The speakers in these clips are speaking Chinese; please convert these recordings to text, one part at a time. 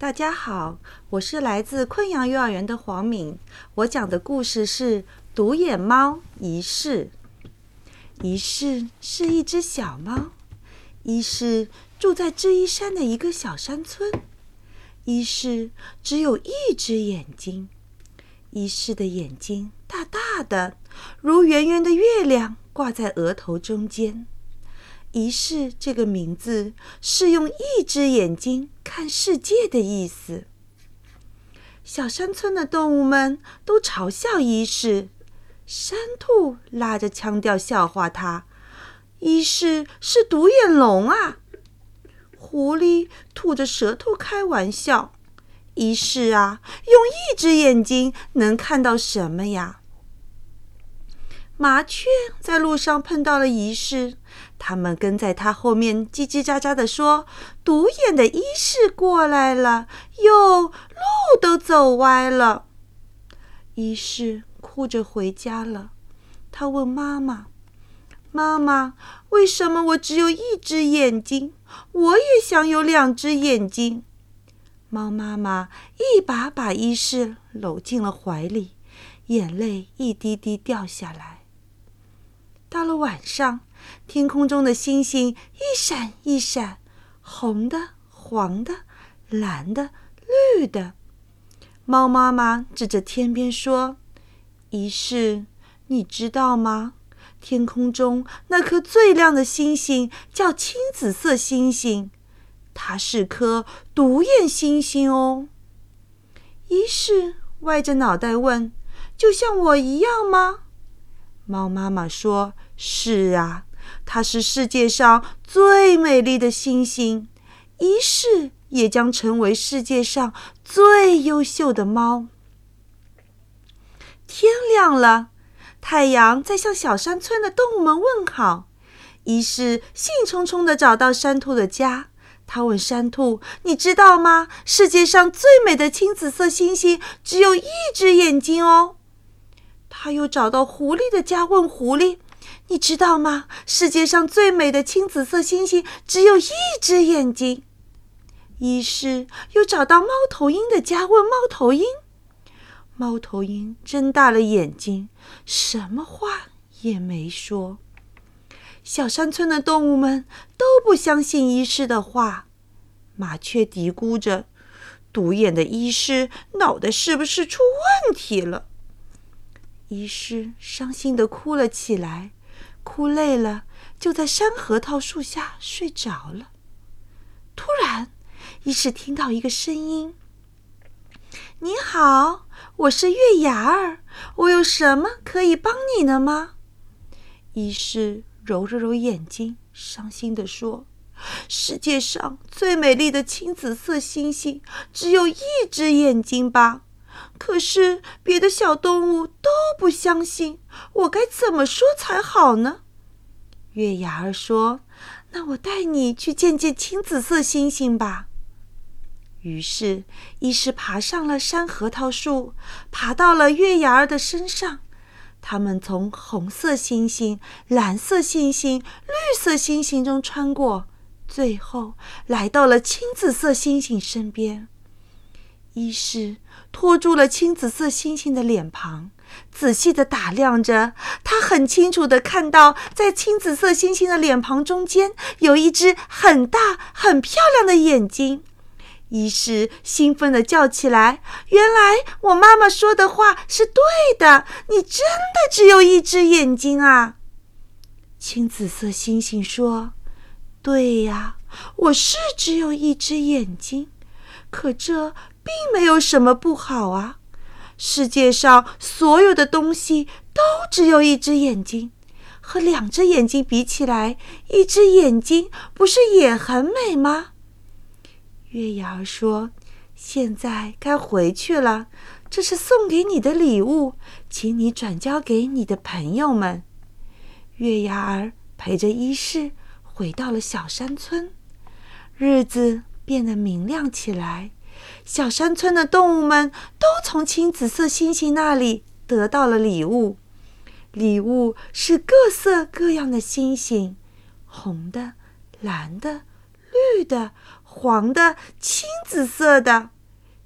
大家好，我是来自昆阳幼儿园的黄敏。我讲的故事是《独眼猫一世》。一世是一只小猫，一世住在智异山的一个小山村。一世只有一只眼睛，一世的眼睛大大的，如圆圆的月亮挂在额头中间。一世这个名字是用一只眼睛看世界的意思。小山村的动物们都嘲笑一世，山兔拉着腔调笑话他：“一世是独眼龙啊！”狐狸吐着舌头开玩笑：“一世啊，用一只眼睛能看到什么呀？”麻雀在路上碰到了一世，他们跟在他后面叽叽喳喳地说：“独眼的一世过来了，哟，路都走歪了。”一世哭着回家了。他问妈妈：“妈妈，为什么我只有一只眼睛？我也想有两只眼睛。”猫妈妈一把把一世搂进了怀里，眼泪一滴滴掉下来。到了晚上，天空中的星星一闪一闪，红的、黄的、蓝的、绿的。猫妈妈指着天边说：“一世，你知道吗？天空中那颗最亮的星星叫青紫色星星，它是颗独眼星星哦。”一世歪着脑袋问：“就像我一样吗？”猫妈妈说：“是啊，它是世界上最美丽的星星，一世也将成为世界上最优秀的猫。”天亮了，太阳在向小山村的动物们问好。一世兴冲冲地找到山兔的家，他问山兔：“你知道吗？世界上最美的青紫色星星只有一只眼睛哦。”他又找到狐狸的家，问狐狸：“你知道吗？世界上最美的青紫色星星只有一只眼睛。”于是又找到猫头鹰的家，问猫头鹰。猫头鹰睁大了眼睛，什么话也没说。小山村的动物们都不相信医师的话。麻雀嘀咕着：“独眼的医师脑袋是不是出问题了？”医师伤心的哭了起来，哭累了，就在山核桃树下睡着了。突然，医师听到一个声音：“你好，我是月牙儿，我有什么可以帮你的吗？”医师揉了揉眼睛，伤心的说：“世界上最美丽的青紫色星星只有一只眼睛吧？”可是别的小动物都不相信，我该怎么说才好呢？月牙儿说：“那我带你去见见青紫色星星吧。”于是，医师爬上了山核桃树，爬到了月牙儿的身上。他们从红色星星、蓝色星星、绿色星星中穿过，最后来到了青紫色星星身边。医师托住了青紫色星星的脸庞，仔细的打量着。他很清楚的看到，在青紫色星星的脸庞中间，有一只很大、很漂亮的眼睛。医师兴奋的叫起来：“原来我妈妈说的话是对的，你真的只有一只眼睛啊！”青紫色星星说：“对呀，我是只有一只眼睛，可这……”并没有什么不好啊！世界上所有的东西都只有一只眼睛，和两只眼睛比起来，一只眼睛不是也很美吗？月牙儿说：“现在该回去了，这是送给你的礼物，请你转交给你的朋友们。”月牙儿陪着医师回到了小山村，日子变得明亮起来。小山村的动物们都从青紫色星星那里得到了礼物，礼物是各色各样的星星，红的、蓝的、绿的、黄的、青紫色的。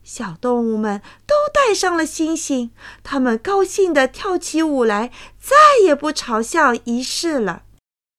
小动物们都戴上了星星，它们高兴地跳起舞来，再也不嘲笑仪式了。